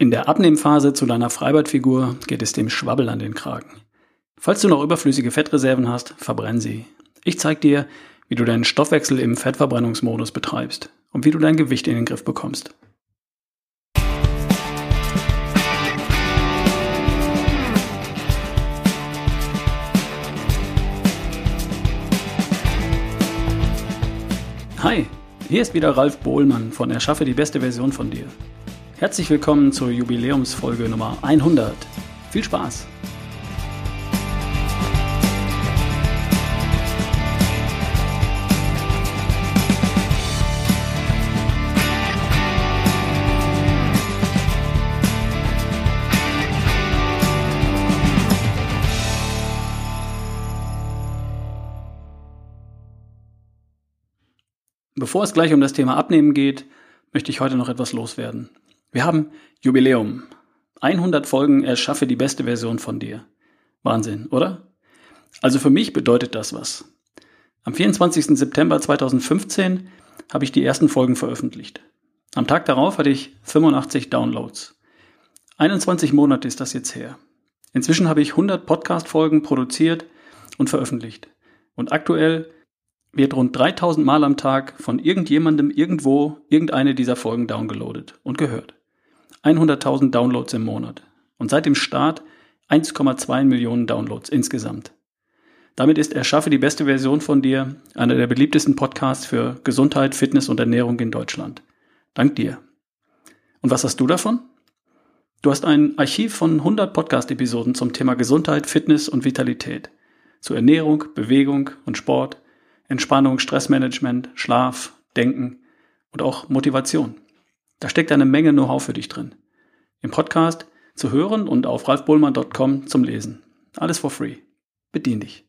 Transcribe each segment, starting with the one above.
In der Abnehmphase zu deiner Freibadfigur geht es dem Schwabbel an den Kragen. Falls du noch überflüssige Fettreserven hast, verbrenn sie. Ich zeig dir, wie du deinen Stoffwechsel im Fettverbrennungsmodus betreibst und wie du dein Gewicht in den Griff bekommst. Hi, hier ist wieder Ralf Bohlmann von Erschaffe die beste Version von dir. Herzlich willkommen zur Jubiläumsfolge Nummer 100. Viel Spaß! Bevor es gleich um das Thema Abnehmen geht, möchte ich heute noch etwas loswerden. Wir haben Jubiläum. 100 Folgen erschaffe die beste Version von dir. Wahnsinn, oder? Also für mich bedeutet das was. Am 24. September 2015 habe ich die ersten Folgen veröffentlicht. Am Tag darauf hatte ich 85 Downloads. 21 Monate ist das jetzt her. Inzwischen habe ich 100 Podcast-Folgen produziert und veröffentlicht. Und aktuell wird rund 3000 Mal am Tag von irgendjemandem irgendwo irgendeine dieser Folgen downgeloadet und gehört. 100.000 Downloads im Monat und seit dem Start 1,2 Millionen Downloads insgesamt. Damit ist Erschaffe die beste Version von dir einer der beliebtesten Podcasts für Gesundheit, Fitness und Ernährung in Deutschland. Dank dir. Und was hast du davon? Du hast ein Archiv von 100 Podcast-Episoden zum Thema Gesundheit, Fitness und Vitalität. Zu Ernährung, Bewegung und Sport, Entspannung, Stressmanagement, Schlaf, Denken und auch Motivation. Da steckt eine Menge Know-how für dich drin. Im Podcast zu hören und auf ralfbohlmann.com zum Lesen. Alles for free. Bedien dich.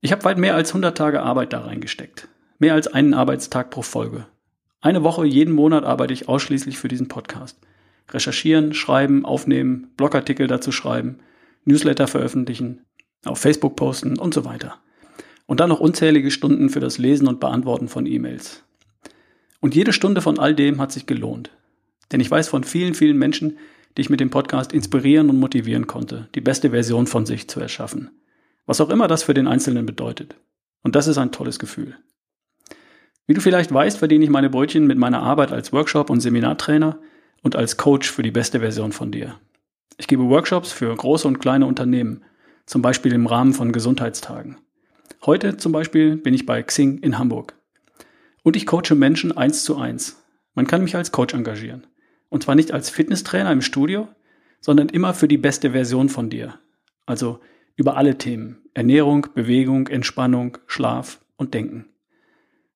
Ich habe weit mehr als 100 Tage Arbeit da reingesteckt. Mehr als einen Arbeitstag pro Folge. Eine Woche jeden Monat arbeite ich ausschließlich für diesen Podcast. Recherchieren, schreiben, aufnehmen, Blogartikel dazu schreiben, Newsletter veröffentlichen, auf Facebook posten und so weiter. Und dann noch unzählige Stunden für das Lesen und Beantworten von E-Mails. Und jede Stunde von all dem hat sich gelohnt. Denn ich weiß von vielen, vielen Menschen, die ich mit dem Podcast inspirieren und motivieren konnte, die beste Version von sich zu erschaffen. Was auch immer das für den Einzelnen bedeutet. Und das ist ein tolles Gefühl. Wie du vielleicht weißt, verdiene ich meine Brötchen mit meiner Arbeit als Workshop- und Seminartrainer und als Coach für die beste Version von dir. Ich gebe Workshops für große und kleine Unternehmen, zum Beispiel im Rahmen von Gesundheitstagen. Heute zum Beispiel bin ich bei Xing in Hamburg. Und ich coache Menschen eins zu eins. Man kann mich als Coach engagieren. Und zwar nicht als Fitnesstrainer im Studio, sondern immer für die beste Version von dir. Also über alle Themen. Ernährung, Bewegung, Entspannung, Schlaf und Denken.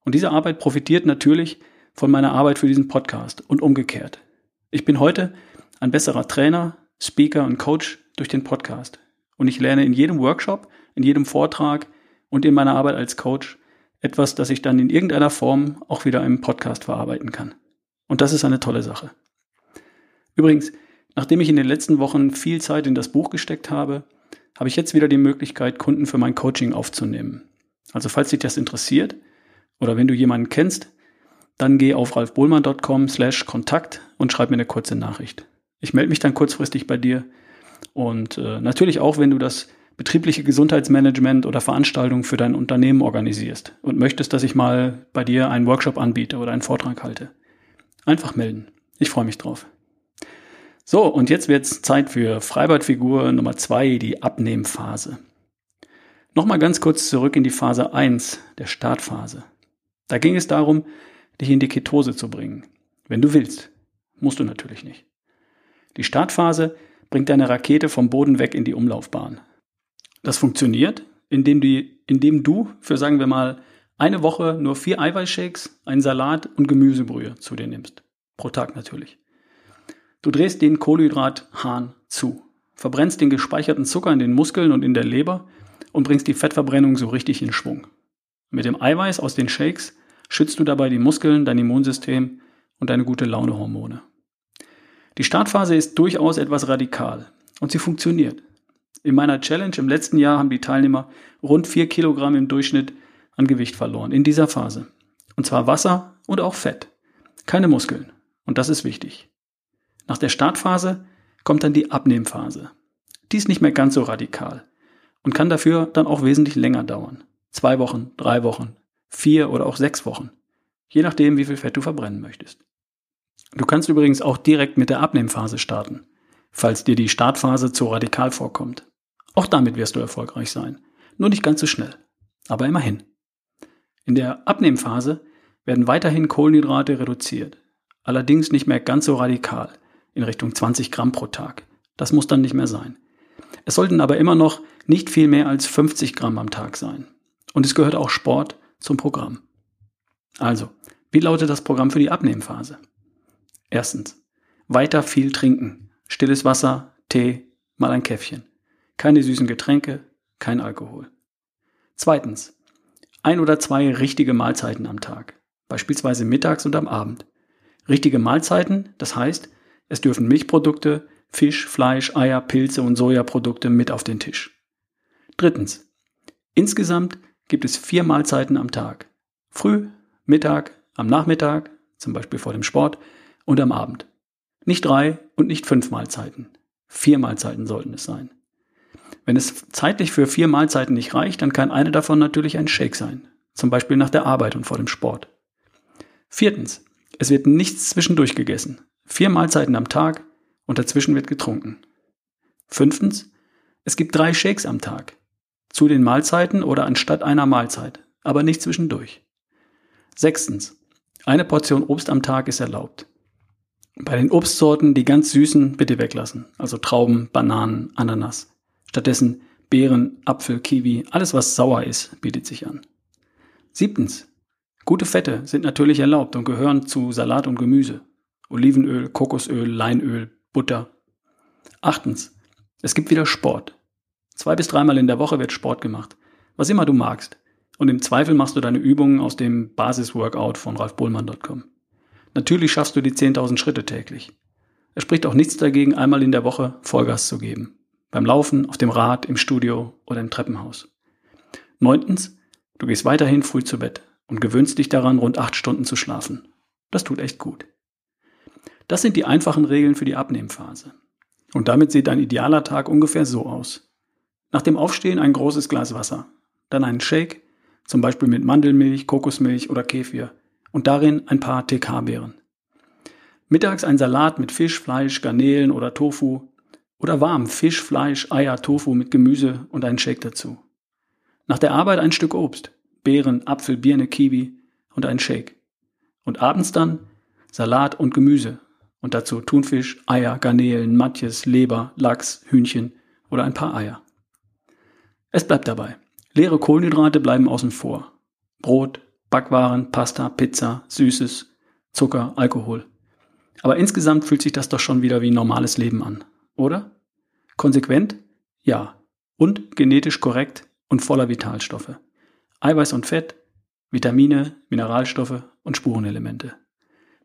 Und diese Arbeit profitiert natürlich von meiner Arbeit für diesen Podcast und umgekehrt. Ich bin heute ein besserer Trainer, Speaker und Coach durch den Podcast. Und ich lerne in jedem Workshop, in jedem Vortrag und in meiner Arbeit als Coach etwas, das ich dann in irgendeiner Form auch wieder im Podcast verarbeiten kann. Und das ist eine tolle Sache. Übrigens, nachdem ich in den letzten Wochen viel Zeit in das Buch gesteckt habe, habe ich jetzt wieder die Möglichkeit, Kunden für mein Coaching aufzunehmen. Also falls dich das interessiert oder wenn du jemanden kennst, dann geh auf ralfbohlmann.com slash Kontakt und schreib mir eine kurze Nachricht. Ich melde mich dann kurzfristig bei dir und äh, natürlich auch, wenn du das betriebliche Gesundheitsmanagement oder Veranstaltungen für dein Unternehmen organisierst und möchtest, dass ich mal bei dir einen Workshop anbiete oder einen Vortrag halte. Einfach melden. Ich freue mich drauf. So, und jetzt wird's Zeit für Freibadfigur Nummer zwei, die Abnehmphase. Nochmal ganz kurz zurück in die Phase 1, der Startphase. Da ging es darum, dich in die Ketose zu bringen. Wenn du willst. Musst du natürlich nicht. Die Startphase bringt deine Rakete vom Boden weg in die Umlaufbahn. Das funktioniert, indem, die, indem du für, sagen wir mal, eine Woche nur vier Eiweißshakes, einen Salat und Gemüsebrühe zu dir nimmst. Pro Tag natürlich. Du drehst den Kohlenhydrathahn zu, verbrennst den gespeicherten Zucker in den Muskeln und in der Leber und bringst die Fettverbrennung so richtig in Schwung. Mit dem Eiweiß aus den Shakes schützt du dabei die Muskeln, dein Immunsystem und deine gute Launehormone. Die Startphase ist durchaus etwas radikal und sie funktioniert. In meiner Challenge im letzten Jahr haben die Teilnehmer rund vier Kilogramm im Durchschnitt an Gewicht verloren in dieser Phase. Und zwar Wasser und auch Fett. Keine Muskeln. Und das ist wichtig. Nach der Startphase kommt dann die Abnehmphase. Die ist nicht mehr ganz so radikal und kann dafür dann auch wesentlich länger dauern. Zwei Wochen, drei Wochen, vier oder auch sechs Wochen. Je nachdem, wie viel Fett du verbrennen möchtest. Du kannst übrigens auch direkt mit der Abnehmphase starten, falls dir die Startphase zu radikal vorkommt. Auch damit wirst du erfolgreich sein. Nur nicht ganz so schnell. Aber immerhin. In der Abnehmphase werden weiterhin Kohlenhydrate reduziert. Allerdings nicht mehr ganz so radikal, in Richtung 20 Gramm pro Tag. Das muss dann nicht mehr sein. Es sollten aber immer noch nicht viel mehr als 50 Gramm am Tag sein. Und es gehört auch Sport zum Programm. Also, wie lautet das Programm für die Abnehmphase? Erstens, weiter viel trinken. Stilles Wasser, Tee, mal ein Käffchen. Keine süßen Getränke, kein Alkohol. Zweitens, ein oder zwei richtige Mahlzeiten am Tag. Beispielsweise mittags und am Abend. Richtige Mahlzeiten, das heißt, es dürfen Milchprodukte, Fisch, Fleisch, Eier, Pilze und Sojaprodukte mit auf den Tisch. Drittens. Insgesamt gibt es vier Mahlzeiten am Tag. Früh, Mittag, am Nachmittag, zum Beispiel vor dem Sport, und am Abend. Nicht drei und nicht fünf Mahlzeiten. Vier Mahlzeiten sollten es sein. Wenn es zeitlich für vier Mahlzeiten nicht reicht, dann kann eine davon natürlich ein Shake sein. Zum Beispiel nach der Arbeit und vor dem Sport. Viertens. Es wird nichts zwischendurch gegessen. Vier Mahlzeiten am Tag und dazwischen wird getrunken. Fünftens. Es gibt drei Shakes am Tag. Zu den Mahlzeiten oder anstatt einer Mahlzeit, aber nicht zwischendurch. Sechstens. Eine Portion Obst am Tag ist erlaubt. Bei den Obstsorten die ganz süßen bitte weglassen, also Trauben, Bananen, Ananas. Stattdessen Beeren, Apfel, Kiwi, alles was sauer ist, bietet sich an. Siebtens. Gute Fette sind natürlich erlaubt und gehören zu Salat und Gemüse. Olivenöl, Kokosöl, Leinöl, Butter. Achtens. Es gibt wieder Sport. Zwei bis dreimal in der Woche wird Sport gemacht. Was immer du magst. Und im Zweifel machst du deine Übungen aus dem Basisworkout von ralfbohlmann.com. Natürlich schaffst du die 10.000 Schritte täglich. Es spricht auch nichts dagegen, einmal in der Woche Vollgas zu geben. Beim Laufen, auf dem Rad, im Studio oder im Treppenhaus. Neuntens, du gehst weiterhin früh zu Bett und gewöhnst dich daran, rund acht Stunden zu schlafen. Das tut echt gut. Das sind die einfachen Regeln für die Abnehmphase. Und damit sieht ein idealer Tag ungefähr so aus. Nach dem Aufstehen ein großes Glas Wasser, dann einen Shake, zum Beispiel mit Mandelmilch, Kokosmilch oder Kefir und darin ein paar TK-Beeren. Mittags ein Salat mit Fisch, Fleisch, Garnelen oder Tofu oder warm Fisch, Fleisch, Eier, Tofu mit Gemüse und einen Shake dazu. Nach der Arbeit ein Stück Obst, Beeren, Apfel, Birne, Kiwi und ein Shake. Und abends dann Salat und Gemüse und dazu Thunfisch, Eier, Garnelen, Matjes, Leber, Lachs, Hühnchen oder ein paar Eier. Es bleibt dabei. Leere Kohlenhydrate bleiben außen vor. Brot, Backwaren, Pasta, Pizza, Süßes, Zucker, Alkohol. Aber insgesamt fühlt sich das doch schon wieder wie normales Leben an, oder? Konsequent? Ja. Und genetisch korrekt und voller Vitalstoffe. Eiweiß und Fett, Vitamine, Mineralstoffe und Spurenelemente.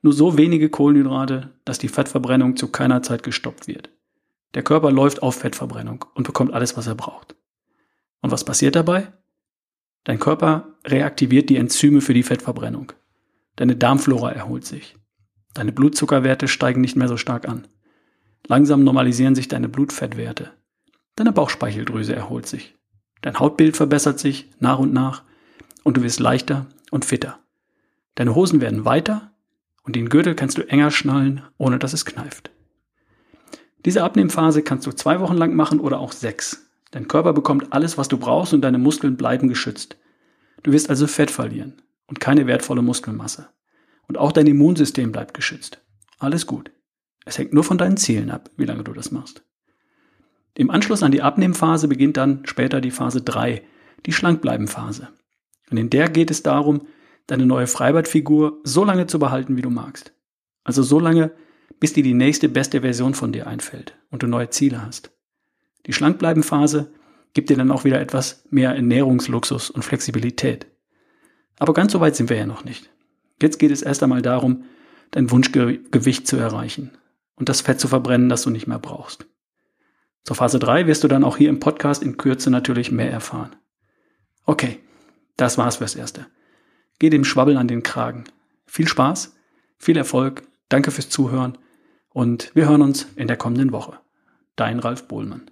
Nur so wenige Kohlenhydrate, dass die Fettverbrennung zu keiner Zeit gestoppt wird. Der Körper läuft auf Fettverbrennung und bekommt alles, was er braucht. Und was passiert dabei? Dein Körper reaktiviert die Enzyme für die Fettverbrennung. Deine Darmflora erholt sich. Deine Blutzuckerwerte steigen nicht mehr so stark an. Langsam normalisieren sich deine Blutfettwerte. Deine Bauchspeicheldrüse erholt sich. Dein Hautbild verbessert sich nach und nach und du wirst leichter und fitter. Deine Hosen werden weiter und den Gürtel kannst du enger schnallen, ohne dass es kneift. Diese Abnehmphase kannst du zwei Wochen lang machen oder auch sechs. Dein Körper bekommt alles, was du brauchst und deine Muskeln bleiben geschützt. Du wirst also Fett verlieren und keine wertvolle Muskelmasse. Und auch dein Immunsystem bleibt geschützt. Alles gut. Es hängt nur von deinen Zielen ab, wie lange du das machst. Im Anschluss an die Abnehmphase beginnt dann später die Phase 3, die Schlankbleibenphase. Und in der geht es darum, deine neue Freibadfigur so lange zu behalten, wie du magst. Also so lange, bis dir die nächste beste Version von dir einfällt und du neue Ziele hast. Die Schlankbleibenphase gibt dir dann auch wieder etwas mehr Ernährungsluxus und Flexibilität. Aber ganz so weit sind wir ja noch nicht. Jetzt geht es erst einmal darum, dein Wunschgewicht zu erreichen und das Fett zu verbrennen, das du nicht mehr brauchst. Zur Phase 3 wirst du dann auch hier im Podcast in Kürze natürlich mehr erfahren. Okay, das war's fürs Erste. Geh dem Schwabbeln an den Kragen. Viel Spaß, viel Erfolg, danke fürs Zuhören Und wir hören uns in der kommenden Woche. Dein Ralf Bohlmann.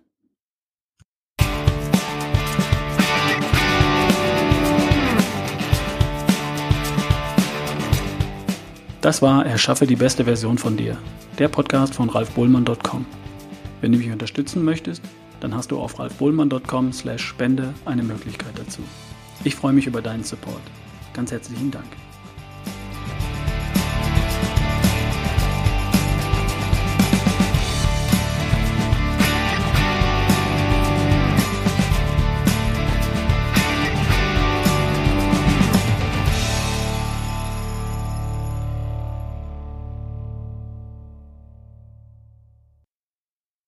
Das war Erschaffe die beste Version von dir, der Podcast von ralfbohlmann.com. Wenn du mich unterstützen möchtest, dann hast du auf ralfbohlmann.com slash spende eine Möglichkeit dazu. Ich freue mich über deinen Support. Ganz herzlichen Dank.